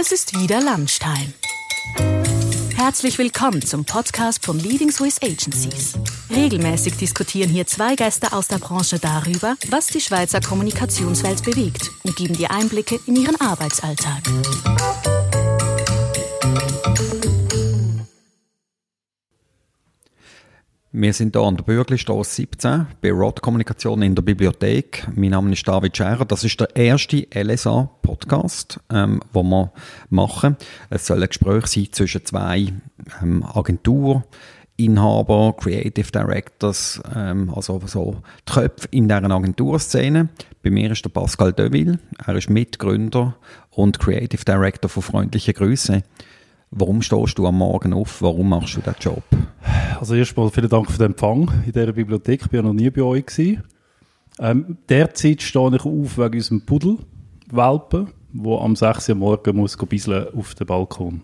Es ist wieder Lunchtime. Herzlich willkommen zum Podcast von Leading Swiss Agencies. Regelmäßig diskutieren hier zwei Gäste aus der Branche darüber, was die Schweizer Kommunikationswelt bewegt und geben dir Einblicke in ihren Arbeitsalltag. Wir sind hier an der Bürglistrasse 17 bei Rod Kommunikation in der Bibliothek. Mein Name ist David Scherer. Das ist der erste LSA-Podcast, ähm, den wir machen. Es soll ein Gespräch sein zwischen zwei ähm, Agenturinhabern, Creative Directors, ähm, also so die Köpfe in dieser Agenturszene. Bei mir ist der Pascal Deville. Er ist Mitgründer und Creative Director von Freundliche Grüße. Warum stehst du am Morgen auf? Warum machst du diesen Job? Also erstmal vielen Dank für den Empfang in dieser Bibliothek. Ich war noch nie bei euch. Gewesen. Ähm, derzeit stehe ich auf wegen unserem Pudel, Welpen, der am 6 Uhr morgen muss bisschen auf den Balkon.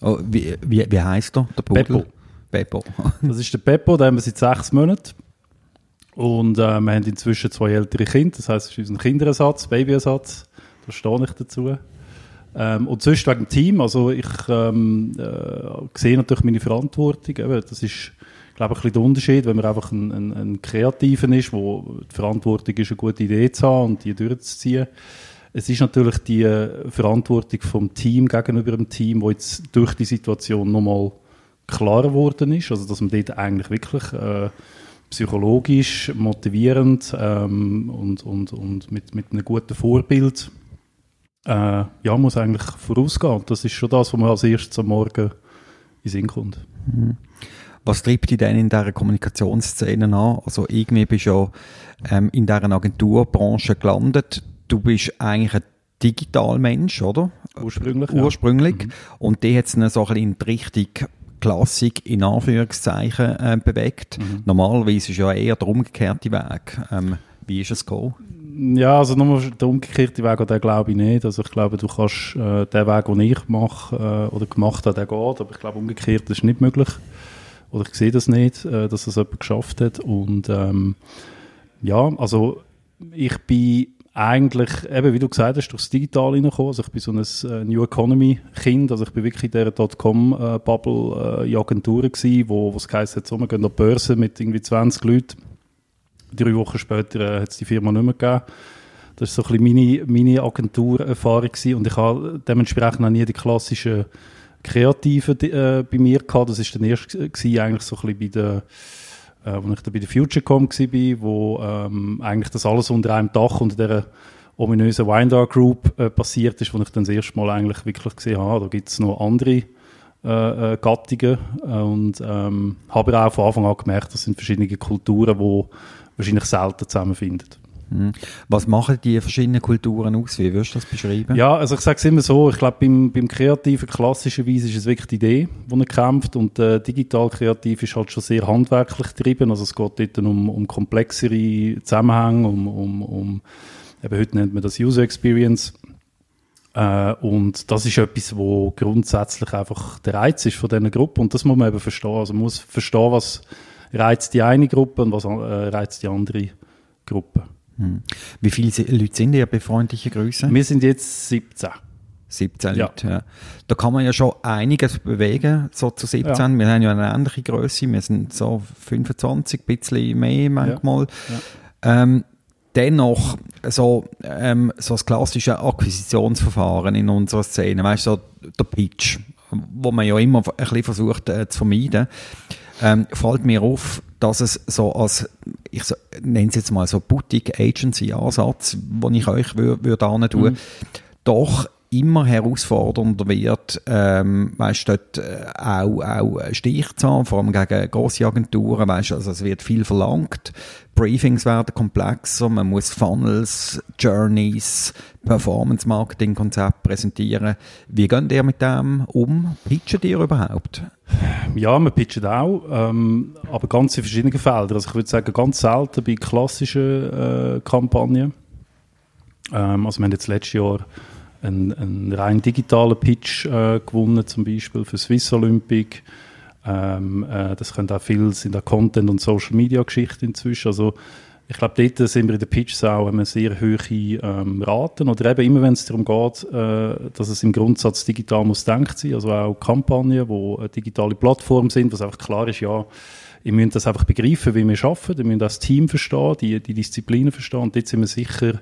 Oh, wie, wie, wie heisst er, der Pudel? Beppo. Beppo. Das ist der Beppo, den haben wir seit sechs Monaten. Und äh, wir haben inzwischen zwei ältere Kinder, das heisst, es ist unser Kinderersatz, Babyersatz. Da stehe ich dazu. Ähm, und sonst wegen dem Team, also ich ähm, äh, sehe natürlich meine Verantwortung, eben, das ist glaube ich, ein bisschen der Unterschied, wenn man einfach ein, ein, ein Kreativen ist, wo die Verantwortung ist, eine gute Idee zu haben und die durchzuziehen. Es ist natürlich die äh, Verantwortung vom Team gegenüber dem Team, wo jetzt durch die Situation nochmal klarer geworden ist, also dass man dort eigentlich wirklich äh, psychologisch motivierend ähm, und, und, und mit, mit einem guten Vorbild äh, ja, muss eigentlich vorausgehen. Das ist schon das, was man als erstes am Morgen in Sinn kommt. Mhm. Was treibt dich denn in dieser Kommunikationsszene an? Also irgendwie bist du ja ähm, in dieser Agenturbranche gelandet. Du bist eigentlich ein Digitalmensch, oder? Ursprünglich. Ursprünglich. Ja. Mhm. Und die hat es so ein bisschen in die Richtung Klassik in Anführungszeichen äh, bewegt. Mhm. Normalerweise ist ja eher der umgekehrte Weg. Ähm, wie ist es gekommen? Ja, also nochmal der umgekehrte Weg, den glaube ich nicht. Also ich glaube, du kannst äh, den Weg, den ich mache äh, oder gemacht habe, der geht, aber ich glaube, umgekehrt ist nicht möglich. Oder ich sehe das nicht, äh, dass das jemand geschafft hat. Und ähm, ja, also ich bin eigentlich, eben wie du gesagt hast, durchs Digital reingekommen. Also ich bin so ein äh, New Economy Kind, also ich bin wirklich in dieser Dotcom-Bubble äh, in Agenturen gewesen, wo, es heisst, so, wir gehen an die Börse mit irgendwie 20 Leuten Drei Wochen später äh, hat es die Firma nicht mehr gegeben. Das war so ein bisschen meine, meine Agenturerfahrung und ich habe dementsprechend auch nie die klassischen Kreativen äh, bei mir gehabt. Das war dann erst gewesen, eigentlich so ein bisschen bei der äh, als ich da bei der Futurecom war, wo ähm, eigentlich das alles unter einem Dach, unter dieser ominösen Windar Group äh, passiert ist, wo ich dann das erste Mal eigentlich wirklich gesehen habe, da gibt es noch andere äh, äh, Gattungen und ähm, habe auch von Anfang an gemerkt, das sind verschiedene Kulturen, die wahrscheinlich selten zusammenfinden. Mhm. Was machen die verschiedenen Kulturen aus? Wie würdest du das beschreiben? Ja, also ich sage es immer so, ich glaube, beim, beim Kreativen klassischerweise ist es wirklich die Idee, die er kämpft und äh, digital kreativ ist halt schon sehr handwerklich getrieben, also es geht dort um, um komplexere Zusammenhänge, um, um, um eben heute nennt man das User Experience äh, und das ist etwas, wo grundsätzlich einfach der Reiz ist von dieser Gruppe und das muss man eben verstehen, also man muss verstehen, was reizt die eine Gruppe und was äh, reizt die andere Gruppe. Hm. Wie viele Leute sind ihr bei freundlichen Grüßen? Wir sind jetzt 17. 17 ja. Leute, ja. Da kann man ja schon einiges bewegen, so zu 17. Ja. Wir haben ja eine ähnliche Größe, wir sind so 25, ein bisschen mehr manchmal. Ähm, dennoch so, ähm, so das klassische Akquisitionsverfahren in unserer Szene, weißt du, so der Pitch, wo man ja immer ein bisschen versucht äh, zu vermeiden ähm, fällt mir auf, dass es so als, ich so, nenne es jetzt mal so Boutique-Agency-Ansatz, den ich euch würde würd tun, mhm. doch immer herausfordernder wird, ähm, weißt dort äh, auch, auch Stich zu haben, vor allem gegen grosse Agenturen, weißt also es wird viel verlangt, Briefings werden komplexer, man muss Funnels, Journeys, Performance-Marketing-Konzepte präsentieren. Wie geht ihr mit dem um? Pitchen ihr überhaupt? Ja, wir pitchen auch, ähm, aber ganz in verschiedenen Feldern. Also ich würde sagen, ganz selten bei klassischen äh, Kampagnen. Ähm, also wir haben jetzt letztes Jahr einen, einen rein digitalen Pitch äh, gewonnen, zum Beispiel für Swiss Olympic. Ähm, äh, das können auch viel, sind auch Content- und Social-Media-Geschichten inzwischen. Also ich glaube, dort sind wir in den Pitches auch haben sehr hohe ähm, Raten. Oder eben immer, wenn es darum geht, äh, dass es im Grundsatz digital muss denkt sein, also auch Kampagnen, wo digitale Plattform sind, was einfach klar ist, ja, ihr müsst das einfach begreifen, wie wir arbeiten, ihr müsst das Team verstehen, die, die Disziplinen verstehen und dort sind wir sicher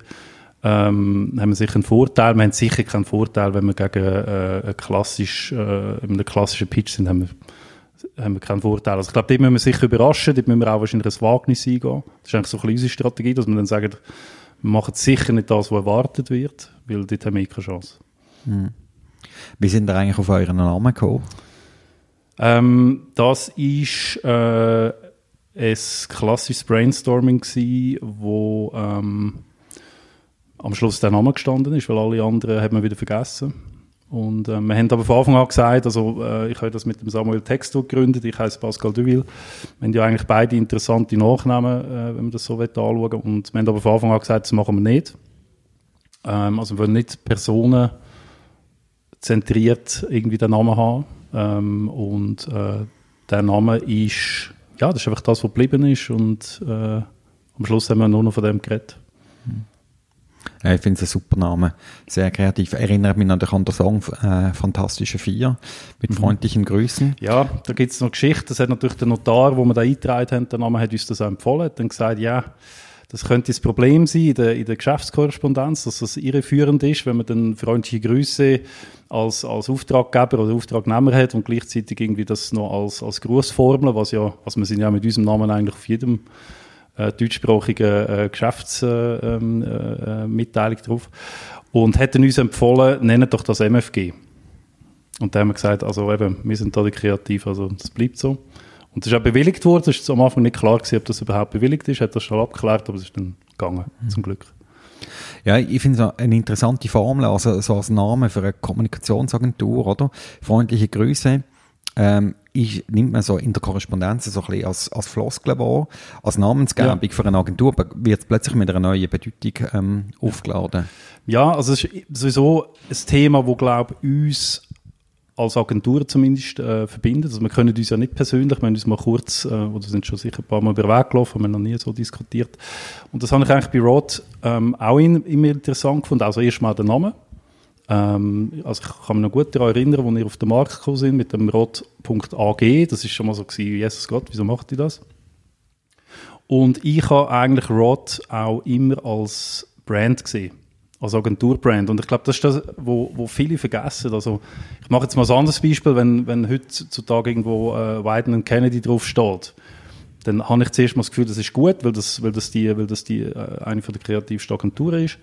ähm, haben wir sicher einen Vorteil. Wir haben sicher keinen Vorteil, wenn wir gegen äh, einen, klassisch, äh, einen klassischen Pitch sind, haben wir haben wir keinen Vorteil. Also ich glaube, dort müssen wir sicher überraschen, dort müssen wir auch wahrscheinlich ein Wagnis eingehen. Das ist eigentlich so ein bisschen unsere Strategie, dass wir dann sagen, wir machen sicher nicht das, was erwartet wird, weil dort haben wir keine Chance. Hm. Wie sind ihr eigentlich auf euren Namen gekommen? Ähm, das ist äh, ein klassisches Brainstorming gewesen, wo ähm, am Schluss der Name gestanden ist, weil alle anderen haben wir wieder vergessen. Und äh, wir haben aber von Anfang an gesagt, also äh, ich habe das mit dem Samuel Texto gegründet, ich heiße Pascal Duville. Wir haben ja eigentlich beide interessante Nachnamen, äh, wenn man das so will. Und wir haben aber von Anfang an gesagt, das machen wir nicht. Ähm, also wir wollen nicht Personen zentriert irgendwie den Namen haben. Ähm, und äh, der Name ist, ja, das ist einfach das, was geblieben ist. Und äh, am Schluss haben wir nur noch von dem geredet. Hm. Äh, ich finde es ein super Name, sehr kreativ. Erinnert mich natürlich an den Song äh, Fantastische Vier mit mhm. freundlichen Grüßen. Ja, da gibt es noch Geschichte. Das hat natürlich der Notar, wo wir da eingetragen haben, der Name hat uns das auch empfohlen, hat dann gesagt, ja, das könnte das Problem sein in der, in der Geschäftskorrespondenz, dass das irreführend ist, wenn man dann freundliche Grüße als, als Auftraggeber oder Auftragnehmer hat und gleichzeitig irgendwie das noch als, als Grußformel, was ja, was wir sind ja mit unserem Namen eigentlich auf jedem äh, deutschsprachigen äh, Geschäftsmitteilung äh, äh, drauf. Und hat uns empfohlen, nennt doch das MFG. Und da haben wir gesagt, also eben, wir sind da die Kreativ, also das bleibt so. Und das ist auch bewilligt worden, es war am Anfang nicht klar gewesen, ob das überhaupt bewilligt ist, hat das schon abgeklärt, aber es ist dann gegangen, mhm. zum Glück. Ja, ich finde es eine interessante Formel, also so als Name für eine Kommunikationsagentur, oder? Freundliche Grüße ähm, ist, nimmt man so in der Korrespondenz so ein bisschen als, als Floskel wahr. Als Namensgebung ja. für eine Agentur wird es plötzlich mit einer neuen Bedeutung ähm, aufgeladen. Ja, also es ist sowieso ein Thema, wo glaube uns als Agentur zumindest äh, verbindet. Also wir können uns ja nicht persönlich, wir haben uns mal kurz, äh, oder sind schon sicher ein paar Mal über den Weg gelaufen, haben wir noch nie so diskutiert. Und das habe ich eigentlich bei Rod ähm, auch in, immer interessant gefunden. Also erstmal der Name. Ähm, also ich kann mich noch gut daran erinnern, als wir auf den Markt gekommen sind mit dem Rot.ag. Das ist schon mal so gewesen, Jesus Gott, wieso macht ihr das? Und ich habe eigentlich Rot auch immer als Brand gesehen, als Agenturbrand. Und ich glaube, das ist das, wo, wo viele vergessen. Also ich mache jetzt mal ein anderes Beispiel, wenn, wenn heutzutage irgendwo äh, Wyden Kennedy drauf steht, dann habe ich zuerst mal das Gefühl, das ist gut, weil das, weil das, die, weil das die, äh, eine von der kreativsten Agenturen ist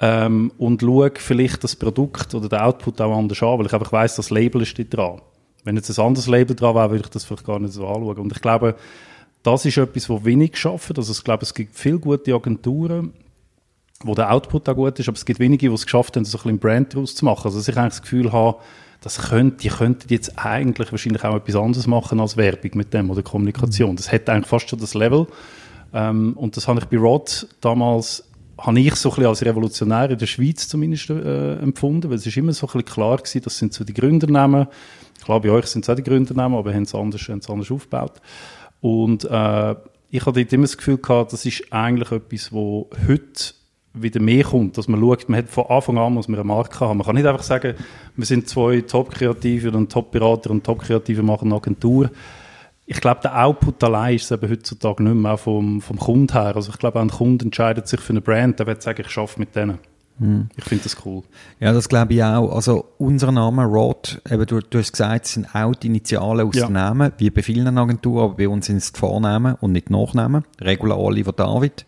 ähm, und schaue vielleicht das Produkt oder den Output auch anders an, weil ich einfach weiss, das Label ist dran. Wenn jetzt ein anderes Label dran wäre, würde ich das vielleicht gar nicht so anschauen. Und ich glaube, das ist etwas, was wenig schaffen. Also ich glaube, es gibt viele gute Agenturen, wo der Output auch gut ist, aber es gibt wenige, die es geschafft haben, so ein bisschen Brand daraus zu machen. Also dass ich eigentlich das Gefühl habe, das könnte, die könnten jetzt eigentlich wahrscheinlich auch etwas anderes machen als Werbung mit dem oder Kommunikation. Das hätte eigentlich fast schon das Level. Ähm, und das habe ich bei Rod damals habe ich so ein bisschen als revolutionär in der Schweiz zumindest äh, empfunden, weil es ist immer so ein bisschen klar gewesen, das sind so die Gründernamen. Klar, bei euch sind es auch die Gründernamen, aber haben es anders, haben es anders aufgebaut. Und äh, ich hatte dort immer das Gefühl gehabt, das ist eigentlich etwas, wo heute wieder mehr kommt, dass man schaut, man hat von Anfang an muss man eine Marke haben. Man kann nicht einfach sagen, wir sind zwei Top-Kreative und Top-Berater und Top-Kreative machen eine Agentur ich glaube, der Output allein ist es eben heutzutage nicht mehr vom, vom Kunden her. Also ich glaube, ein Kunde entscheidet sich für eine Brand, der wird sagen, ich arbeite mit denen. Hm. Ich finde das cool. Ja, das glaube ich auch. Also unser Name Rod, eben du, du hast gesagt, es sind auch die Initialen aus ja. dem Namen, wie bei vielen Agenturen, aber bei uns sind es die Vornamen und nicht die Nachnamen. Regular Oliver David.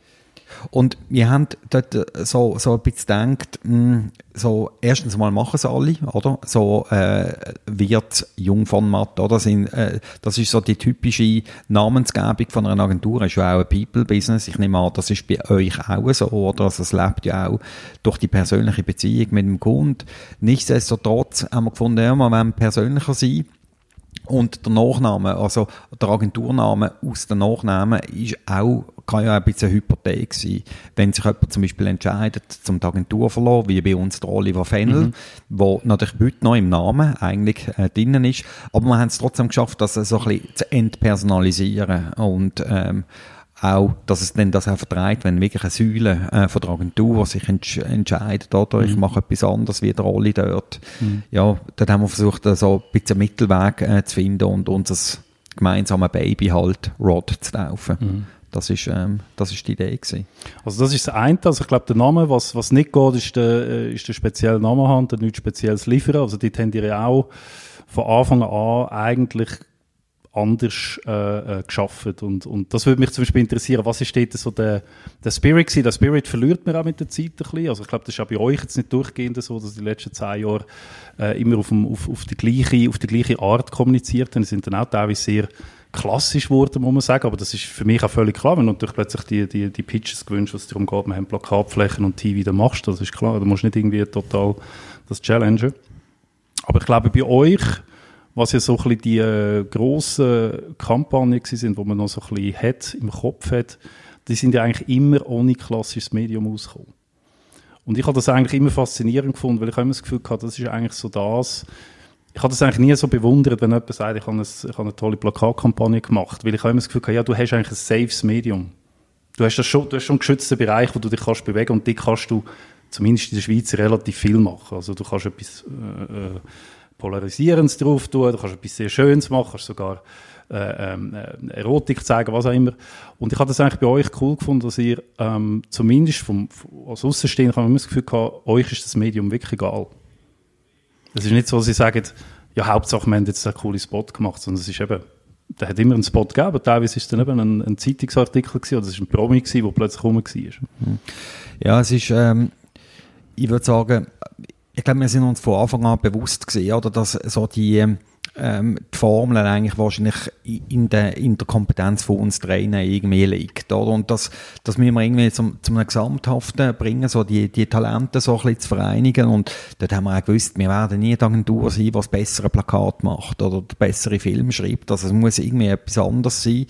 Und wir haben dort äh, so, so ein bisschen gedacht, hm, so, erstens mal machen es alle, oder? So, äh, wird Jungformat, oder? Sind, äh, das ist so die typische Namensgebung von einer Agentur, ist ja auch ein People-Business. Ich nehme an, das ist bei euch auch so, oder? Also, es lebt ja auch durch die persönliche Beziehung mit dem Kunden. Nichtsdestotrotz haben wir gefunden, ja, wir wollen persönlicher sein. Und der Nachname, also der Agenturname aus den Nachnamen, ist auch, kann ja ein bisschen eine Hypothek sein. Wenn sich jemand zum Beispiel entscheidet, zum die Agentur zu verlassen, wie bei uns der Oliver Fennel, mhm. wo natürlich heute noch im Namen eigentlich äh, drinnen ist, aber wir haben es trotzdem geschafft, das so ein bisschen zu entpersonalisieren und ähm, auch, dass es dann das auch vertreibt, wenn wirklich eine Säule äh, von der Agentur sich entsch entscheidet, oder mhm. ich mache etwas anderes wie der Rolli dort. Mhm. Ja, dann haben wir versucht, so ein bisschen einen Mittelweg äh, zu finden und unser gemeinsames Baby halt Rod zu taufen. Mhm. Das ist, ähm, das ist die Idee gewesen. Also das ist das eine. Also ich glaube, der Name, was, was nicht geht, ist der, äh, ist der spezielle Name haben, nichts Spezielles liefern. Also die tendieren ja auch von Anfang an eigentlich anders äh, äh, geschaffen und, und das würde mich zum Beispiel interessieren, was ist dort so der, der Spirit gewesen? Der Spirit verliert man auch mit der Zeit ein bisschen, also ich glaube, das ist auch bei euch jetzt nicht durchgehend so, dass die letzten zehn Jahre äh, immer auf, dem, auf, auf, die gleiche, auf die gleiche Art kommuniziert haben, sind dann auch teilweise sehr klassisch geworden, muss man sagen, aber das ist für mich auch völlig klar, wenn du natürlich plötzlich die, die, die Pitches gewünscht, was darum geht, wir haben Plakatflächen und TV, dann machst du das, ist klar, du musst nicht irgendwie total das challengen. Aber ich glaube, bei euch was ja so ein bisschen die äh, grossen Kampagnen sind, wo man noch so ein bisschen hat, im Kopf hat, die sind ja eigentlich immer ohne klassisches Medium ausgekommen. Und ich habe das eigentlich immer faszinierend gefunden, weil ich immer das Gefühl hatte, das ist eigentlich so das, ich habe das eigentlich nie so bewundert, wenn jemand sagt, ich habe, eine, ich habe eine tolle Plakatkampagne gemacht, weil ich immer das Gefühl hatte, ja, du hast eigentlich ein safes Medium. Du hast, das schon, du hast schon einen geschützten Bereich, wo du dich kannst bewegen und die kannst du zumindest in der Schweiz relativ viel machen. Also du kannst etwas äh, äh Polarisierendes drauf tun, du kannst etwas sehr Schönes machen, kannst sogar äh, ähm, äh, Erotik zeigen, was auch immer. Und ich habe das eigentlich bei euch cool gefunden, dass ihr ähm, zumindest vom, als Außenstehender kann man das Gefühl gehabt, euch ist das Medium wirklich egal. Es ist nicht so, dass sie sagen, ja, Hauptsache, wir haben jetzt einen coolen Spot gemacht, sondern es ist eben, der hat immer einen Spot gegeben, aber teilweise ist es dann eben ein, ein Zeitungsartikel gewesen, oder es ist ein Promi gewesen, der plötzlich rum war. Ja, es ist, ähm, ich würde sagen, ich glaube, wir sind uns von Anfang an bewusst gesehen, oder, dass so die, ähm, die Formel eigentlich wahrscheinlich in der, in der Kompetenz von uns Trainer irgendwie liegt, oder? Und das, das müssen wir irgendwie zum, zum einem Gesamthaften bringen, so die, die Talente so ein bisschen zu vereinigen. Und dort haben wir auch gewusst, wir werden nie die Agentur sein, das bessere Plakat macht oder der bessere Film schreibt. Also es muss irgendwie etwas anderes sein.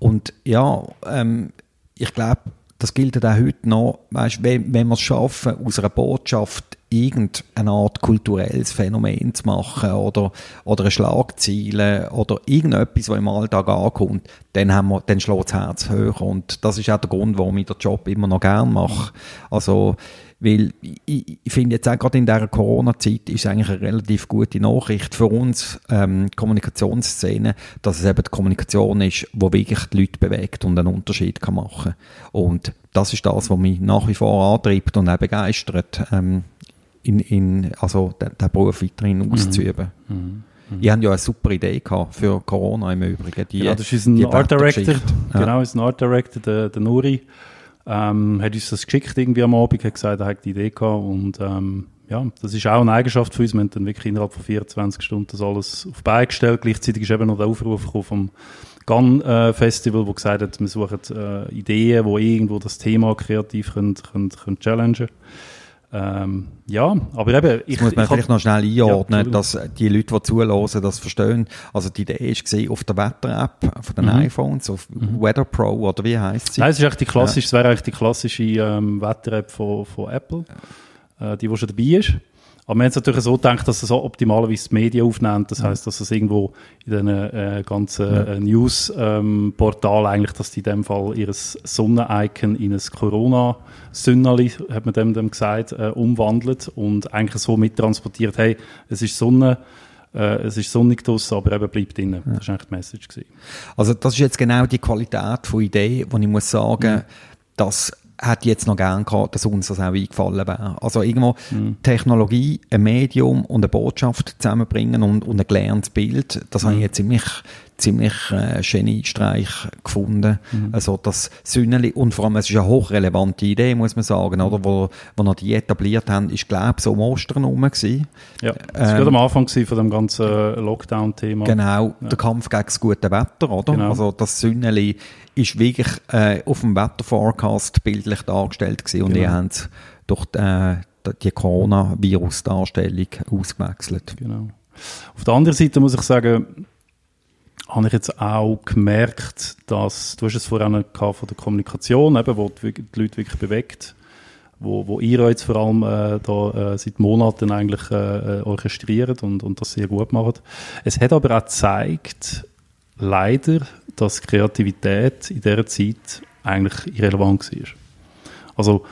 Und ja, ähm, ich glaube, das gilt auch heute noch, weißt, wenn, wenn wir es schaffen, aus einer Botschaft irgendeine Art kulturelles Phänomen zu machen oder, oder eine Schlagziele oder irgendetwas, was im Alltag ankommt, dann, haben wir, dann schlägt das Herz höher. Und das ist auch der Grund, warum ich den Job immer noch gerne mache. Also, weil ich, ich finde jetzt auch gerade in dieser Corona-Zeit ist eigentlich eine relativ gute Nachricht für uns, ähm, Kommunikationsszene, dass es eben die Kommunikation ist, die wirklich die Leute bewegt und einen Unterschied kann machen Und das ist das, was mich nach wie vor antreibt und auch begeistert. Ähm, in, in, also den, den Beruf weiterhin mhm. auszuüben. Mhm. Mhm. Ich hatte ja eine super Idee gehabt für Corona im Übrigen. Die, genau, das ist ein Art Director, ja. genau, ist ein Art Director, der, der Nuri, ähm, hat uns das geschickt irgendwie am Abend, hat gesagt, er hat die Idee gehabt und ähm, ja, das ist auch eine Eigenschaft für uns. Wir haben dann wirklich innerhalb von 24 Stunden das alles auf Beine gestellt. Gleichzeitig ist eben noch der Aufruf vom Gun äh, Festival, wo gesagt hat, wir suchen äh, Ideen, wo irgendwo das Thema kreativ können, können, können challengen können. Ähm, ja, aber eben... Ich, das muss man vielleicht noch schnell einordnen, ja, dass die Leute, die zuhören, das verstehen. Also die Idee war auf der Wetter-App von den mhm. iPhones, auf mhm. Weather Pro, oder wie heisst sie? Nein, es ist eigentlich die klassische, ja. es wäre eigentlich die klassische ähm, Wetter-App von, von Apple, äh, die, die schon dabei ist. Aber wir haben es natürlich so gedacht, dass es so optimalerweise die Medien aufnimmt. Das heißt, dass es irgendwo in den äh, ganzen äh, News-Portal ähm, eigentlich, dass die in dem Fall ihr Sonnen-Icon in ein Corona-Sünneli, hat man dem, dem gesagt, äh, umwandelt und eigentlich so mittransportiert, hey, es ist Sonne, äh, es ist sonnig draussen, aber eben bleibt drinnen. Ja. Das war eigentlich die Message. Gewesen. Also das ist jetzt genau die Qualität von Idee, wo ich muss sagen, mhm. dass hätte jetzt noch gern gehabt, dass uns das auch eingefallen wäre. Also irgendwo mhm. Technologie, ein Medium und eine Botschaft zusammenbringen und, und ein gelerntes Bild, das mhm. habe ich jetzt ziemlich ziemlich äh, Geniestreich gefunden. Mhm. Also das Sünneli und vor allem, es ist eine hochrelevante Idee, muss man sagen, oder? Wo, wo noch die etabliert haben, ist glaube so um Ostern rum gewesen. Ja, das ähm, war am Anfang von dem ganzen Lockdown-Thema. Genau, ja. der Kampf gegen das gute Wetter, oder? Genau. Also das Sünneli ist wirklich äh, auf dem Wetterforecast bildlich dargestellt gewesen und genau. die haben es durch die, äh, die Coronavirus-Darstellung ausgewechselt. Genau. Auf der anderen Seite muss ich sagen, habe ich jetzt auch gemerkt, dass, du hast es vorhin gehabt von der Kommunikation, eben, wo die, die Leute wirklich bewegt, wo, wo ihr jetzt vor allem äh, da, äh, seit Monaten eigentlich äh, äh, orchestriert und, und das sehr gut macht. Es hat aber auch gezeigt, leider, dass Kreativität in dieser Zeit eigentlich irrelevant war. Also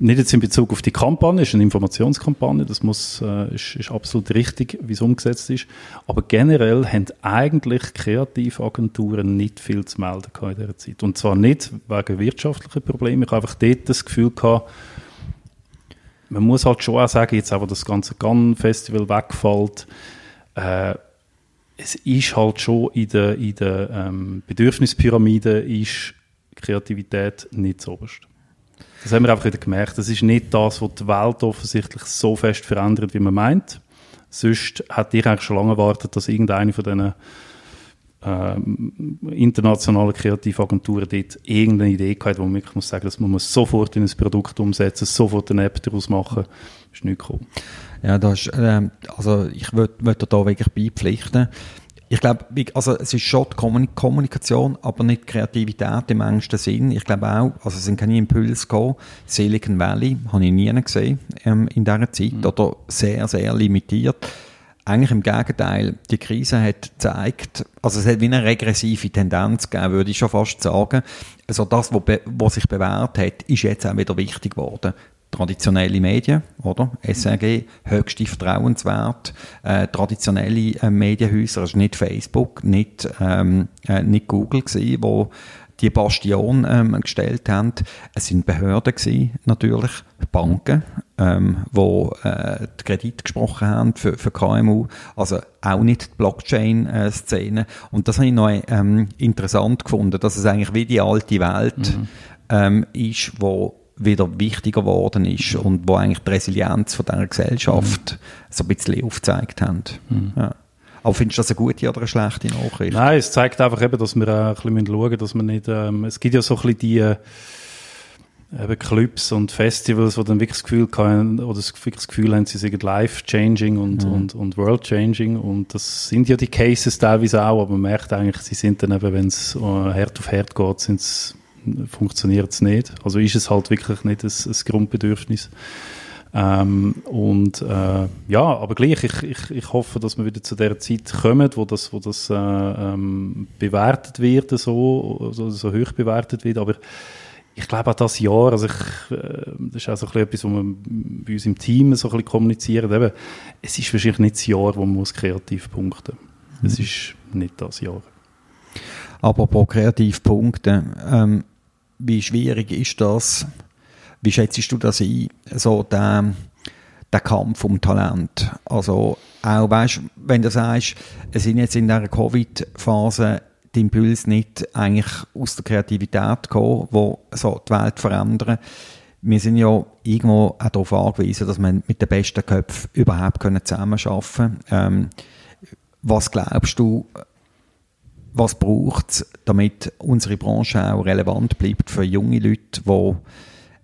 nicht jetzt in Bezug auf die Kampagne, es ist eine Informationskampagne, das muss, äh, ist, ist absolut richtig, wie es umgesetzt ist. Aber generell haben eigentlich Kreativagenturen nicht viel zu melden in dieser Zeit. Und zwar nicht wegen wirtschaftlichen Problemen. Ich habe einfach dort das Gefühl gehabt, man muss halt schon auch sagen, jetzt aber das ganze Gun-Festival wegfällt, äh, es ist halt schon in der, in der ähm, Bedürfnispyramide ist Kreativität nicht so oberst. Das haben wir einfach wieder gemerkt. Das ist nicht das, was die Welt offensichtlich so fest verändert, wie man meint. Sonst hätte ich eigentlich schon lange erwartet, dass irgendeine von diesen ähm, internationalen Kreativagenturen dort irgendeine Idee hat, wo man wirklich muss sagen, dass man muss sofort in ein Produkt umsetzen, sofort eine App daraus machen. Das ist nicht cool. Ja, das ist, äh, also ich würde da wirklich beipflichten. Ich glaube, also es ist schon die Kommunikation, aber nicht Kreativität im engsten Sinn. Ich glaube auch, also es sind keine Impulse gekommen. Silicon Valley habe ich nie gesehen ähm, in dieser Zeit mhm. oder sehr, sehr limitiert. Eigentlich im Gegenteil, die Krise hat gezeigt, also es hat wie eine regressive Tendenz gegeben, würde ich schon fast sagen. Also das, was, was sich bewährt hat, ist jetzt auch wieder wichtig geworden traditionelle Medien, oder? SRG, höchste Vertrauenswert, äh, traditionelle äh, Medienhäuser, also nicht Facebook, nicht, ähm, äh, nicht Google gewesen, wo die Bastion ähm, gestellt haben. Es sind Behörden gewesen, natürlich, Banken, ähm, wo äh, die Kredit gesprochen haben für, für KMU, also auch nicht die Blockchain-Szene. Und das habe ich noch ähm, interessant gefunden, dass es eigentlich wie die alte Welt mhm. ähm, ist, wo wieder wichtiger geworden ist und wo eigentlich die Resilienz von dieser Gesellschaft mhm. so ein bisschen aufgezeigt haben. Mhm. Ja. Aber findest du das eine gute oder eine schlechte Nachricht? Nein, es zeigt einfach eben, dass wir ein bisschen schauen müssen, dass man nicht, ähm, es gibt ja so ein bisschen die, äh, eben Clubs und Festivals, wo dann wirklich das Gefühl haben, oder das, das Gefühl haben, sie sind life-changing und, mhm. und, und world-changing und das sind ja die Cases teilweise auch, aber man merkt eigentlich, sie sind dann eben, wenn es äh, Herd auf Herd geht, sind es funktioniert es nicht. Also ist es halt wirklich nicht ein, ein Grundbedürfnis. Ähm, und äh, ja, aber gleich, ich, ich, ich hoffe, dass wir wieder zu der Zeit kommen, wo das, wo das äh, ähm, bewertet wird, so, so, so hoch bewertet wird. Aber ich glaube auch das Jahr, also ich, äh, das ist auch so ein etwas, was wir bei uns im Team so ein bisschen kommunizieren. Eben, es ist wahrscheinlich nicht das Jahr, wo man muss kreativ punkten muss. Es mhm. ist nicht das Jahr. Apropos kreativ punkten, ähm, wie schwierig ist das? Wie schätzt du das ein, so der, der Kampf um Talent? Also auch, weißt, wenn du sagst, es sind jetzt in dieser Covid-Phase die Impulse nicht eigentlich aus der Kreativität gekommen, wo so die Welt verändern. Wir sind ja irgendwo auch darauf angewiesen, dass wir mit den besten Köpfen überhaupt zusammenarbeiten können. Ähm, was glaubst du, was braucht es, damit unsere Branche auch relevant bleibt für junge Leute, die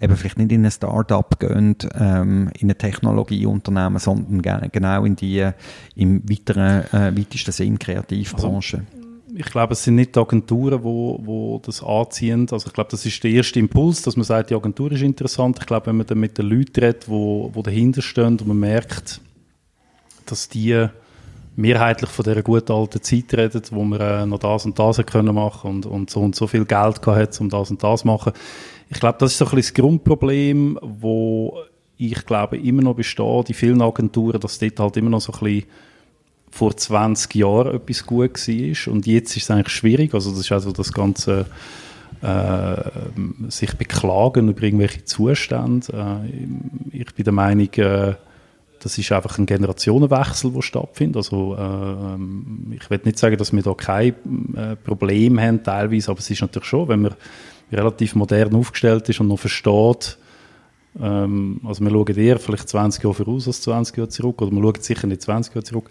eben vielleicht nicht in ein Start-up gehen, ähm, in ein Technologieunternehmen, sondern genau in die im weiteren, äh, weitesten Sinn Kreativbranche. Also, ich glaube, es sind nicht die Agenturen, wo, wo das anziehen. Also ich glaube, das ist der erste Impuls, dass man sagt, die Agentur ist interessant. Ich glaube, wenn man dann mit den Leuten redet, wo, wo dahinter stehen und man merkt, dass die mehrheitlich von dieser guten alten Zeit redet, wo man äh, noch das und das können machen und, und so und so viel Geld gehabt um das und das zu machen. Ich glaube, das ist so ein bisschen das Grundproblem, wo ich glaube immer noch besteht in vielen Agenturen, dass dort halt immer noch so ein bisschen vor 20 Jahren etwas gut war und jetzt ist es eigentlich schwierig. Also das ist also das ganze äh, sich beklagen über irgendwelche Zustände. Äh, ich bin der Meinung, äh, das ist einfach ein Generationenwechsel, der stattfindet. Also äh, ich will nicht sagen, dass wir da kein äh, Problem haben, teilweise, aber es ist natürlich schon, wenn man relativ modern aufgestellt ist und noch versteht, ähm, also wir schauen eher vielleicht 20 Jahre voraus als 20 Jahre zurück, oder wir schauen sicher nicht 20 Jahre zurück,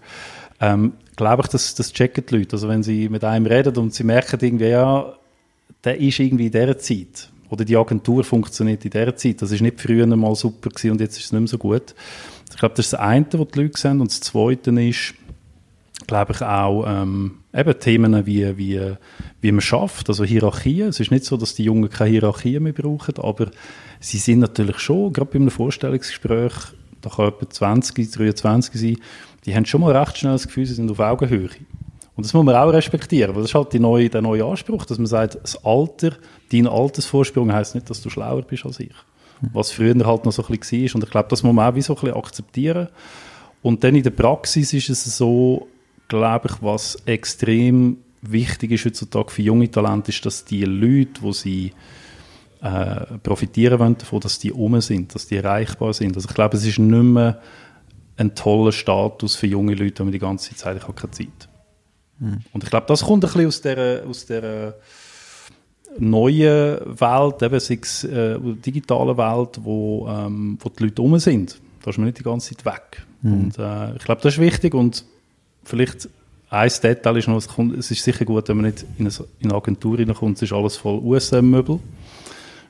ähm, glaube ich, dass das checken die Leute. Also wenn sie mit einem reden und sie merken irgendwie, ja, der ist irgendwie in dieser Zeit, oder die Agentur funktioniert in dieser Zeit, das ist nicht früher mal super gewesen und jetzt ist es nicht mehr so gut, ich glaube, das ist das eine, was die Leute sehen. Und das zweite ist, glaube ich, auch ähm, eben Themen wie, wie, wie man schafft, also Hierarchien. Es ist nicht so, dass die Jungen keine Hierarchien mehr brauchen, aber sie sind natürlich schon, gerade bei einem Vorstellungsgespräch, da kann etwa 20, 23 sein, die haben schon mal recht schnell das Gefühl, sie sind auf Augenhöhe. Und das muss man auch respektieren, weil das ist halt die neue, der neue Anspruch, dass man sagt, das Alter, dein Altersvorsprung heisst nicht, dass du schlauer bist als ich. Was früher halt noch so ein bisschen war. Und ich glaube, das muss man auch wie so ein bisschen akzeptieren. Und dann in der Praxis ist es so, glaube ich, was extrem wichtig ist heutzutage für junge Talente, ist, dass die Leute, wo sie äh, profitieren wollen davon, dass die um sind, dass die erreichbar sind. Also ich glaube, es ist nicht mehr ein toller Status für junge Leute, wenn man die ganze Zeit, ich habe keine Zeit. Mhm. Und ich glaube, das kommt ein bisschen aus der, aus der neuen Welt, eben sei es äh, digitalen Welt, wo, ähm, wo die Leute um sind. Da ist man nicht die ganze Zeit weg. Mhm. Und äh, ich glaube, das ist wichtig und vielleicht ein Detail ist noch, es, kommt, es ist sicher gut, wenn man nicht in eine, in eine Agentur reinkommt, es ist alles voll USM-Möbel.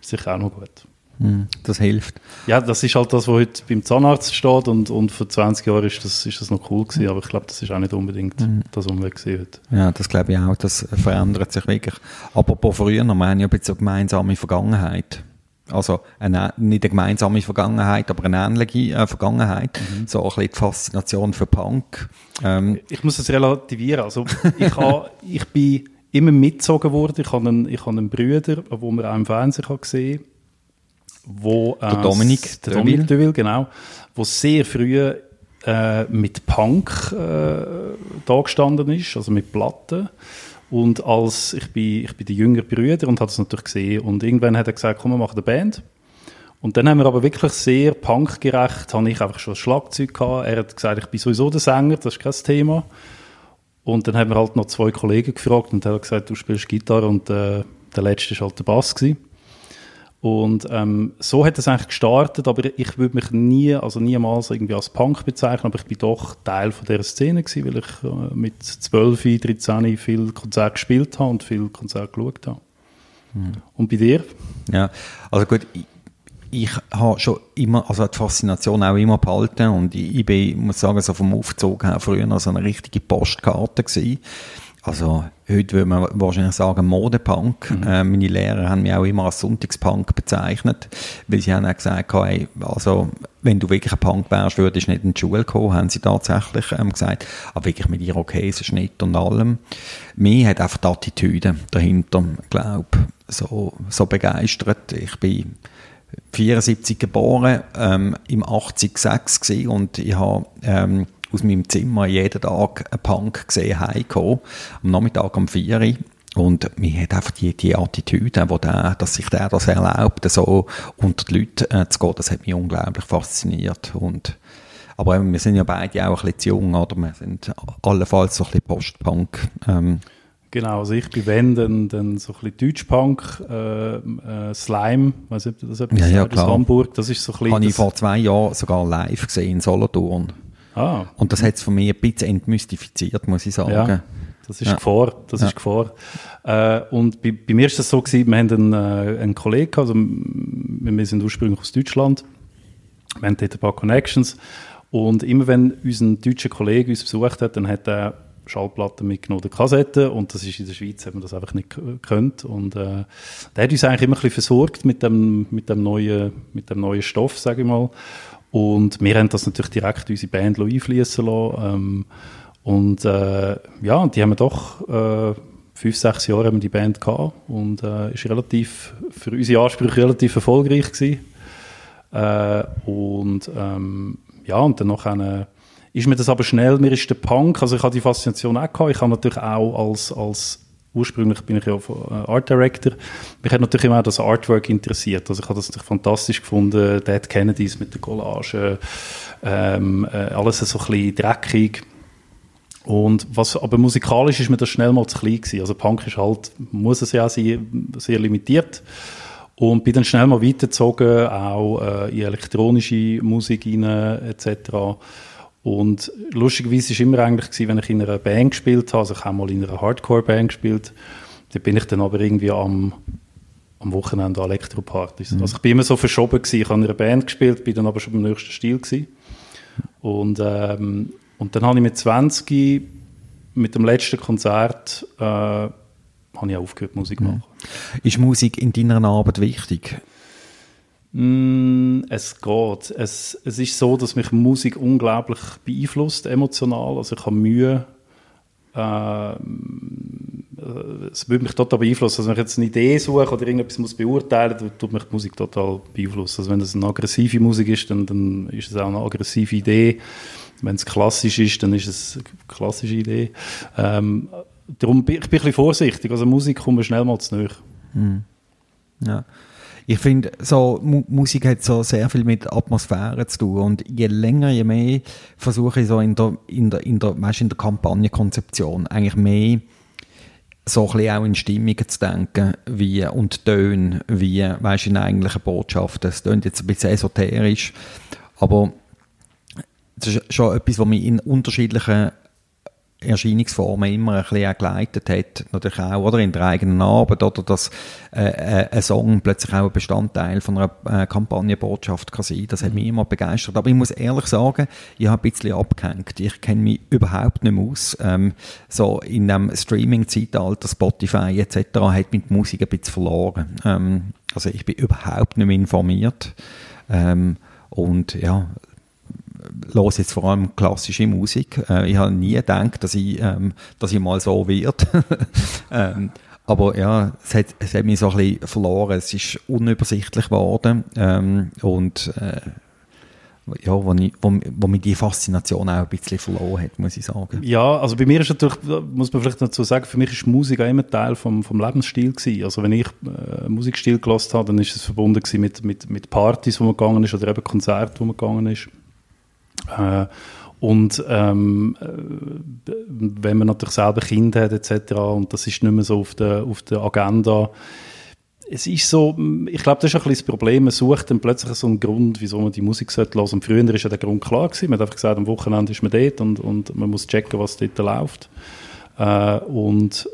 Ist sicher auch noch gut. Hm, das hilft. Ja, das ist halt das, was heute beim Zahnarzt steht und, und vor 20 Jahren ist das, ist das noch cool gewesen, aber ich glaube, das ist auch nicht unbedingt mhm. das, was wir gesehen heute. Ja, das glaube ich auch, das verändert sich wirklich. Apropos früher, wir haben ja ein bisschen gemeinsame Vergangenheit. Also eine, nicht eine gemeinsame Vergangenheit, aber eine ähnliche äh, Vergangenheit. Mhm. So ein bisschen die Faszination für Punk. Ähm, ich muss das relativieren. Also ich, ha, ich bin immer mitgezogen worden. Ich habe einen, ich habe einen Bruder, den man auch im Fernsehen gesehen wo äh, der Dominik, der Dominik Deville, genau, wo sehr früh äh, mit Punk äh, da gestanden ist, also mit Platten. Und als ich bin, ich bin der jüngere Brüder und habe das natürlich gesehen. Und irgendwann hat er gesagt, komm, wir machen eine Band. Und dann haben wir aber wirklich sehr punkgerecht, habe ich einfach schon Schlagzeug gehabt. Er hat gesagt, ich bin sowieso der Sänger, das ist kein Thema. Und dann haben wir halt noch zwei Kollegen gefragt und er hat gesagt, du spielst Gitarre und äh, der letzte war halt der Bass gewesen. Und ähm, so hat es eigentlich gestartet, aber ich würde mich nie, also niemals irgendwie als Punk bezeichnen, aber ich bin doch Teil von dieser Szene gewesen, weil ich äh, mit 12, 13 viel Konzert gespielt habe und viel Konzert geschaut habe. Hm. Und bei dir? Ja, also gut, ich, ich habe schon immer, also die Faszination auch immer behalten und ich, ich bin, muss sagen, so vom Aufzug her früher so eine richtige Postkarte gewesen also heute würde man wahrscheinlich sagen Modepunk. Mhm. Äh, meine Lehrer haben mich auch immer als Sonntagspunk bezeichnet, weil sie haben auch gesagt, hey, also wenn du wirklich ein Punk wärst, würdest du nicht in die Schule kommen, haben sie tatsächlich ähm, gesagt. Aber wirklich mit ihrer Käseschnitt und allem. Mir hat einfach die Attitüde dahinter, glaube so, so begeistert. Ich bin 74 geboren, ähm, im 80 6 und ich habe ähm, aus meinem Zimmer jeden Tag einen Punk gesehen, heimgekommen, am Nachmittag um 4 Uhr. Und mir hat einfach die, die Attitüde, wo der, dass sich der das erlaubt, so unter die Leute äh, zu gehen, das hat mich unglaublich fasziniert. Und, aber eben, wir sind ja beide auch ein bisschen zu jung, oder? Wir sind allenfalls so ein bisschen Post-Punk. Ähm, Genau, also ich bin wenn, dann, dann so ein bisschen Deutschpunk, äh, äh, Slime, weiß nicht, ob das etwas ja, ja, klar. Hamburg, das ist so ein bisschen... Habe ich vor zwei Jahren sogar live gesehen in Solothurn. Ah. Und das hat es von mir ein bisschen entmystifiziert, muss ich sagen. Ja, das ist ja. Gefahr. Das ja. ist Gefahr. Äh, und bei, bei, mir ist das so gewesen, wir haben einen, äh, einen Kollegen, also wir sind ursprünglich aus Deutschland, wir haben dort ein paar Connections und immer wenn unser deutscher Kollege uns besucht hat, dann hat er Schallplatten mitgenommen oder Kassetten und das ist in der Schweiz hat man das einfach nicht gekannt und äh, der hat uns eigentlich immer ein bisschen versorgt mit dem, mit dem neuen, mit dem neuen Stoff, sage ich mal und wir haben das natürlich direkt in unsere Band einfließen lassen. Ähm, und äh, ja, die haben doch äh, fünf, sechs Jahre haben die Band gehabt und äh, ist relativ, für unsere Ansprüche relativ erfolgreich gewesen. Äh, und ähm, ja, und dann noch eine, ist mir das aber schnell, mir ist der Punk, also ich habe die Faszination auch gehabt, ich habe natürlich auch als, als ursprünglich bin ich ja äh, Art Director. Mich hat natürlich immer auch das Artwork interessiert. Also ich habe das natürlich fantastisch gefunden, Dead Kennedys mit der Collage, ähm, äh, alles so ein bisschen dreckig. Und was, aber musikalisch ist mir das schnell mal zu klein gewesen. Also Punk ist halt, muss es ja sehr, sehr limitiert. Und bin dann schnell mal weitergezogen, auch äh, in elektronische Musik rein, etc. Und lustigerweise war es immer eigentlich, gewesen, wenn ich in einer Band gespielt habe, also ich habe mal in einer Hardcore-Band gespielt, da bin ich dann aber irgendwie am, am Wochenende an Elektropartys. Mhm. Also ich bin immer so verschoben gewesen. Ich habe in einer Band gespielt, bin dann aber schon beim nächsten Stil gewesen. Und, ähm, und dann habe ich mit 20 mit dem letzten Konzert äh, habe ich aufgehört Musik zu mhm. machen. Ist Musik in deiner Arbeit wichtig? Mm, es geht. Es, es ist so, dass mich Musik unglaublich beeinflusst, emotional. Also ich habe Mühe, äh, es würde mich total beeinflussen. Also wenn ich jetzt eine Idee suche oder irgendetwas muss beurteilen, dann tut mich die Musik total beeinflussen. Also wenn das eine aggressive Musik ist, dann, dann ist es auch eine aggressive Idee. Wenn es klassisch ist, dann ist es eine klassische Idee. Ähm, darum bin ich ein bisschen vorsichtig. Also Musik kommt mir schnell mal zu nahe. Hm. Ja. Ich finde, so, Mu Musik hat so sehr viel mit Atmosphäre zu tun. Und je länger, je mehr versuche ich so in der, in der, in der, weißt, in der Kampagnenkonzeption eigentlich mehr so ein bisschen auch in Stimmungen zu denken wie, und Töne, wie, weißt, in eigentlichen Botschaften. Das klingt jetzt ein bisschen esoterisch, aber das ist schon etwas, was mich in unterschiedlichen Erscheinungsformen immer ein bisschen geleitet hat, natürlich auch, oder in der eigenen Arbeit, oder dass äh, äh, ein Song plötzlich auch ein Bestandteil von einer äh, Kampagnenbotschaft kann sein. Das hat mich immer begeistert. Aber ich muss ehrlich sagen, ich habe ein bisschen abgehängt. Ich kenne mich überhaupt nicht mehr aus. Ähm, so in dem Streaming-Zeitalter, Spotify etc. hat mit Musik ein bisschen verloren. Ähm, also ich bin überhaupt nicht mehr informiert. Ähm, und ja, höre jetzt vor allem klassische Musik. Äh, ich habe nie gedacht, dass ich, ähm, dass ich mal so wird. ähm, aber ja, es hat, es hat mich so ein bisschen verloren. Es ist unübersichtlich geworden. Ähm, und äh, ja, wo, ich, wo, wo mich die Faszination auch ein bisschen verloren hat, muss ich sagen. Ja, also bei mir ist natürlich, muss man vielleicht dazu sagen, für mich ist Musik auch immer Teil vom, vom Lebensstil gewesen. Also wenn ich äh, Musikstil gelost habe, dann ist es verbunden mit, mit, mit Partys, wo man gegangen ist, oder eben Konzerten, wo man gegangen ist. Äh, und ähm, äh, wenn man natürlich selber Kinder hat etc. und das ist nicht mehr so auf der, auf der Agenda, es ist so, ich glaube, das ist ein bisschen das Problem, man sucht dann plötzlich so einen Grund, wieso man die Musik sollte hören. Und früher war ja der Grund klar gewesen, man hat einfach gesagt, am Wochenende ist man dort und, und man muss checken, was dort läuft. Äh, und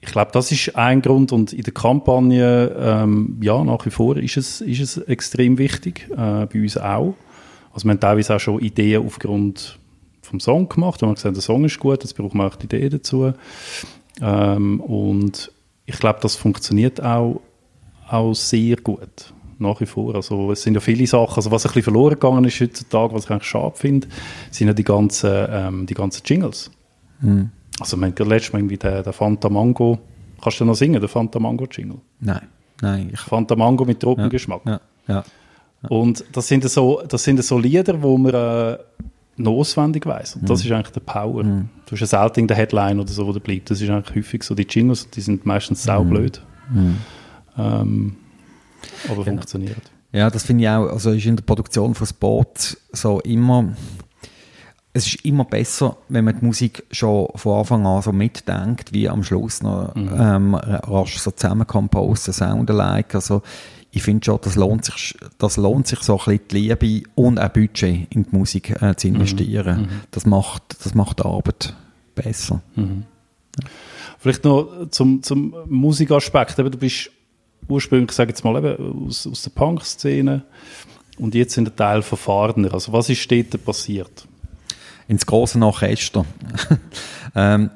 ich glaube, das ist ein Grund und in der Kampagne, ähm, ja, nach wie vor ist es, ist es extrem wichtig, äh, bei uns auch. Also wir haben teilweise auch schon Ideen aufgrund vom Song gemacht, wo wir gesagt der Song ist gut, jetzt brauchen wir auch die Ideen dazu. Ähm, und ich glaube, das funktioniert auch, auch sehr gut, nach wie vor. Also es sind ja viele Sachen, also was ein bisschen verloren gegangen ist heutzutage, was ich eigentlich schade finde, sind ja die ganzen, ähm, die ganzen Jingles. Mhm. Also wir haben letztes Mal irgendwie den, den Fanta Mango, kannst du noch singen, den Fanta Mango Jingle? Nein, nein. Ich Fanta Mango mit Tropengeschmack. Ja, ja, ja. Und das sind so, das sind so Lieder, wo man äh, noch auswendig weiß. Und das mhm. ist eigentlich der Power. Mhm. Du hast ja selten der Headline oder so, wo der bleibt. Das ist eigentlich häufig so. Die Jingles, die sind meistens saublöd. Mhm. Ähm, aber genau. funktioniert. Ja, das finde ich auch, also ist in der Produktion von Sport so immer, es ist immer besser, wenn man die Musik schon von Anfang an so mitdenkt, wie am Schluss noch mhm. ähm, rasch so zusammenkomposen, Sound alike. Also ich finde schon, das lohnt sich, das lohnt sich so ein bisschen die Liebe und auch Budget in die Musik äh, zu investieren. Mhm. Das macht, das macht die Arbeit besser. Mhm. Vielleicht noch zum, zum Musikaspekt. du bist ursprünglich, sage jetzt mal, eben, aus, aus der Punk-Szene und jetzt in der Teil von Fahrdner. Also was ist dort passiert? Ins große Orchester. ähm,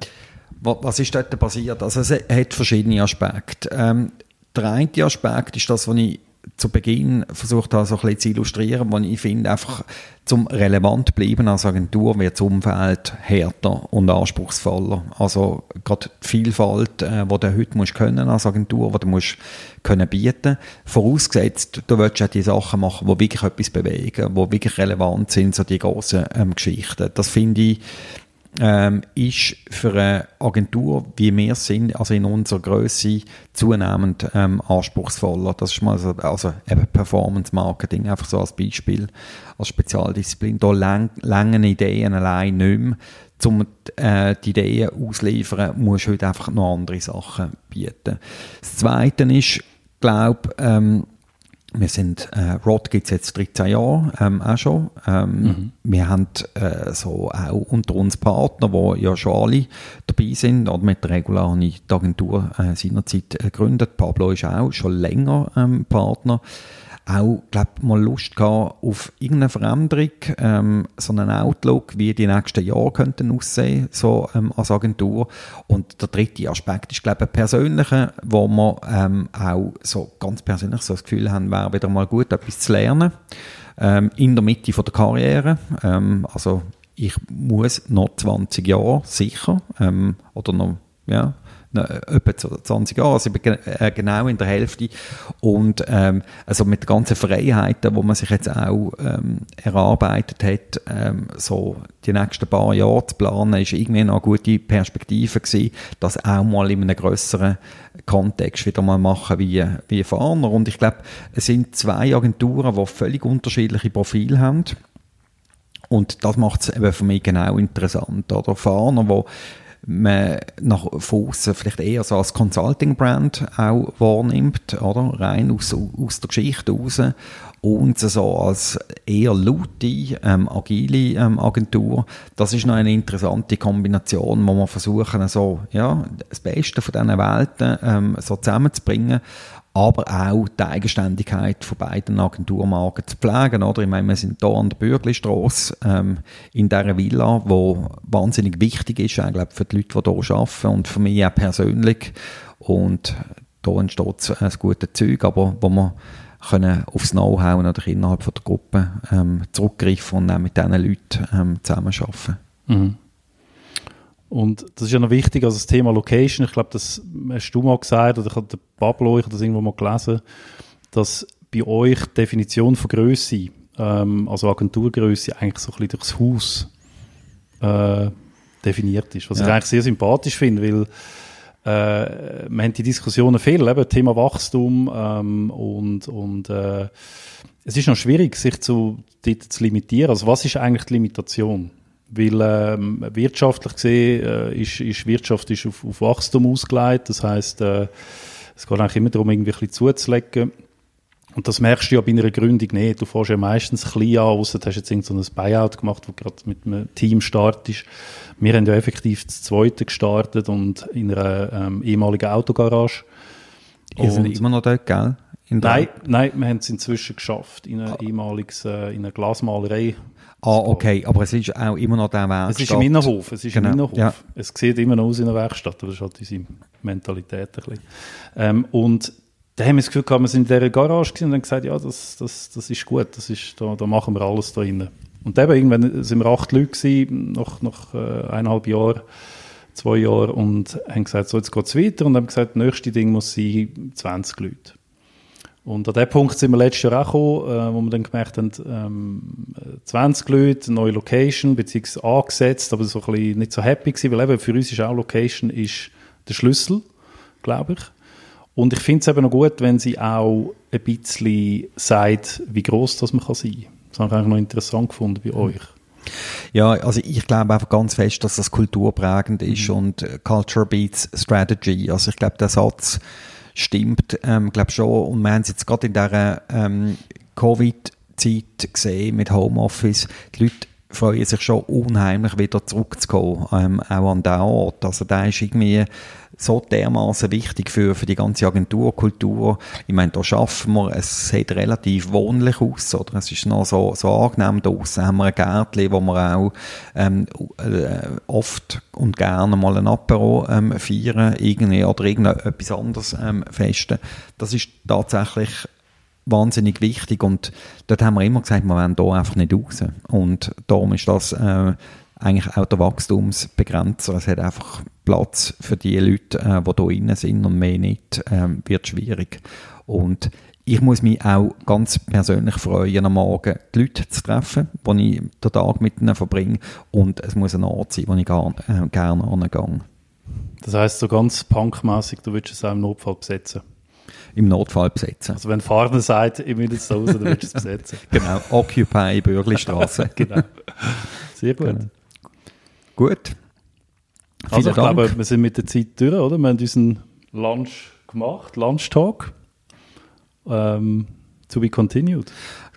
was ist dort passiert? Also es hat verschiedene Aspekte. Ähm, der eine Aspekt ist das, was ich zu Beginn versucht habe, so ein bisschen zu illustrieren, wo ich finde, einfach zum relevant bleiben als Agentur wird das Umfeld härter und anspruchsvoller. Also gerade die Vielfalt, äh, die du heute musst können als Agentur, die du musst können bieten, vorausgesetzt, du willst auch die Sachen machen, die wirklich etwas bewegen, die wirklich relevant sind, so die grossen ähm, Geschichten. Das finde ich ähm, ist für eine Agentur, wie wir sind, also in unserer Größe, zunehmend ähm, anspruchsvoller. Das ist mal so, also eben Performance Marketing, einfach so als Beispiel, als Spezialdisziplin. Da langen Ideen allein nicht mehr. Um äh, die Ideen auszuliefern, musst du heute einfach noch andere Sachen bieten. Das Zweite ist, glaube ähm, wir sind, äh, Rod gibt es jetzt 13 Jahre ähm, auch schon. Ähm, mhm. Wir haben äh, so auch unter uns Partner, die ja schon alle dabei sind. Oder mit der Regular habe ich die Agentur äh, seinerzeit gegründet. Pablo ist auch schon länger ähm, Partner auch, glaube mal Lust gehabt auf irgendeine Veränderung, ähm, so einen Outlook, wie die nächsten Jahre könnten aussehen, so ähm, als Agentur. Und der dritte Aspekt ist, glaube ich, persönlicher, wo wir ähm, auch so ganz persönlich so das Gefühl haben, wäre wieder mal gut, etwas zu lernen, ähm, in der Mitte von der Karriere. Ähm, also ich muss noch 20 Jahre sicher ähm, oder noch ja, etwa 20 Jahre, also äh, genau in der Hälfte. Und ähm, also mit den ganzen Freiheiten, wo man sich jetzt auch ähm, erarbeitet hat, ähm, so die nächsten paar Jahre zu planen, ist irgendwie eine gute Perspektive gewesen, das auch mal in einem größeren Kontext wieder mal machen wie, wie Fahner. Und ich glaube, es sind zwei Agenturen, die völlig unterschiedliche Profile haben. Und das macht es eben für mich genau interessant. Oder Fahner, wo man nach außen vielleicht eher so als Consulting-Brand auch wahrnimmt, oder? Rein aus, aus der Geschichte raus. Und so als eher laute, ähm, agile ähm, Agentur. Das ist noch eine interessante Kombination, wo wir versuchen, so, ja, das Beste von diesen Welten ähm, so zusammenzubringen aber auch die Eigenständigkeit von beiden Agenturmarken zu pflegen. Oder? Ich meine, wir sind hier an der Bürglistrasse ähm, in dieser Villa, wo wahnsinnig wichtig ist eigentlich für die Leute, die hier arbeiten und für mich auch persönlich. Und da entsteht ein gutes Zeug, aber wo wir können aufs Know-how oder innerhalb von der Gruppe ähm, zurückgreifen und auch mit diesen Leuten ähm, zusammenarbeiten. Mhm. Und das ist ja noch wichtig, also das Thema Location, ich glaube, das hast du mal gesagt, oder ich habe Pablo, ich habe das irgendwo mal gelesen, dass bei euch die Definition von Größe, ähm, also Agenturgröße, eigentlich so ein bisschen durchs Haus äh, definiert ist. Was ja. ich eigentlich sehr sympathisch finde, weil äh, wir haben die Diskussionen viel, eben Thema Wachstum ähm, und, und äh, es ist noch schwierig, sich zu, dort zu limitieren. Also was ist eigentlich die Limitation? Weil ähm, wirtschaftlich gesehen äh, ist, ist Wirtschaft ist auf, auf Wachstum ausgelegt. Das heißt, äh, es geht eigentlich immer darum, irgendwie ein bisschen zuzulegen. Und das merkst du ja bei einer Gründung nicht. Du fährst ja meistens klein an, außer du hast jetzt irgend so ein Buyout gemacht, wo gerade mit einem Team startest. Wir haben ja effektiv das zweite gestartet und in einer ähm, ehemaligen Autogarage. Ihr seid immer noch dort, gell? nein, nein, wir haben es inzwischen geschafft, in einer ah. ehemaliges, äh, in einer Glasmalerei Ah, okay, aber es ist auch immer noch der Werkstatt. Es ist im Innenhof, es ist genau. im Innenhof. Ja. Es sieht immer noch aus in der Werkstatt, aber das ist halt unsere Mentalität ein bisschen. Ähm, und da haben wir das Gefühl gehabt, wir sind in dieser Garage und haben gesagt, ja, das, das, das ist gut, das ist, da, da machen wir alles da drinnen. Und eben, irgendwann sind wir acht Leute gewesen, nach, nach äh, eineinhalb Jahren, zwei Jahren, und haben gesagt, so, jetzt geht es weiter, und haben gesagt, das nächste Ding muss sein, 20 Leute. Und an dem Punkt sind wir letztes Jahr auch gekommen, äh, wo wir dann gemerkt haben, ähm, 20 Leute, neue Location, beziehungsweise angesetzt, aber so ein bisschen nicht so happy gewesen, weil eben für uns ist auch Location ist der Schlüssel, glaube ich. Und ich finde es eben noch gut, wenn sie auch ein bisschen sagt, wie groß das man kann sein kann. Das habe ich eigentlich noch interessant gefunden bei euch. Ja, also ich glaube einfach ganz fest, dass das kulturprägend ist mhm. und Culture Beats Strategy. Also ich glaube, der Satz, stimmt, ähm, glaube schon. Und wir haben es jetzt gerade in dieser ähm, Covid-Zeit gesehen mit Homeoffice. Die Leute freuen sich schon unheimlich, wieder zurückzukommen, ähm, auch an den Ort. Also da ist irgendwie so dermaßen wichtig für, für die ganze Agenturkultur. Ich meine, da schaffen wir, es sieht relativ wohnlich aus, oder? Es ist noch so, so angenehm draussen. Haben wir ein Gärtchen, wo wir auch ähm, äh, oft und gerne mal ein Apero ähm, feiern, irgendwie, oder irgendetwas anderes ähm, festen. Das ist tatsächlich wahnsinnig wichtig und dort haben wir immer gesagt, wir wollen hier einfach nicht raus. Und darum ist das äh, eigentlich auch der Wachstumsbegrenzer. Es hat einfach Platz für die Leute, äh, die hier drin sind und mehr nicht, äh, wird schwierig. Und ich muss mich auch ganz persönlich freuen, am Morgen die Leute zu treffen, wo ich den Tag mit ihnen verbringe. Und es muss ein Ort sein, wo ich gar, äh, gerne angehe. Das heisst, so ganz punkmäßig, du würdest es auch im Notfall besetzen? Im Notfall besetzen. Also wenn Fahrer sagt, ich will jetzt raus, dann würdest du es besetzen. genau, Occupy Bürglistraße. genau. Sehr gut. Genau. Gut. Also ich Dank. glaube, wir sind mit der Zeit durch, oder? Wir haben unseren Lunch gemacht, Lunch Talk. Ähm, to be continued.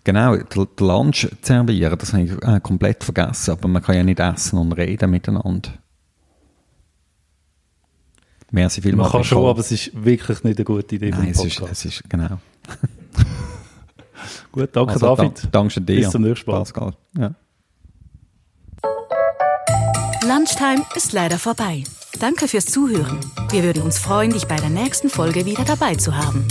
Genau, der, Lunch servieren, das habe ich äh, komplett vergessen, aber man kann ja nicht essen und reden miteinander. Merci vielmals. Man kann schon, aber es ist wirklich nicht eine gute Idee Nein, es ist, es ist, genau. Gut, danke also, David. Da, danke dir. Bis zum nächsten Mal. Pascal. Ja. Lunchtime ist leider vorbei. Danke fürs Zuhören. Wir würden uns freuen, dich bei der nächsten Folge wieder dabei zu haben.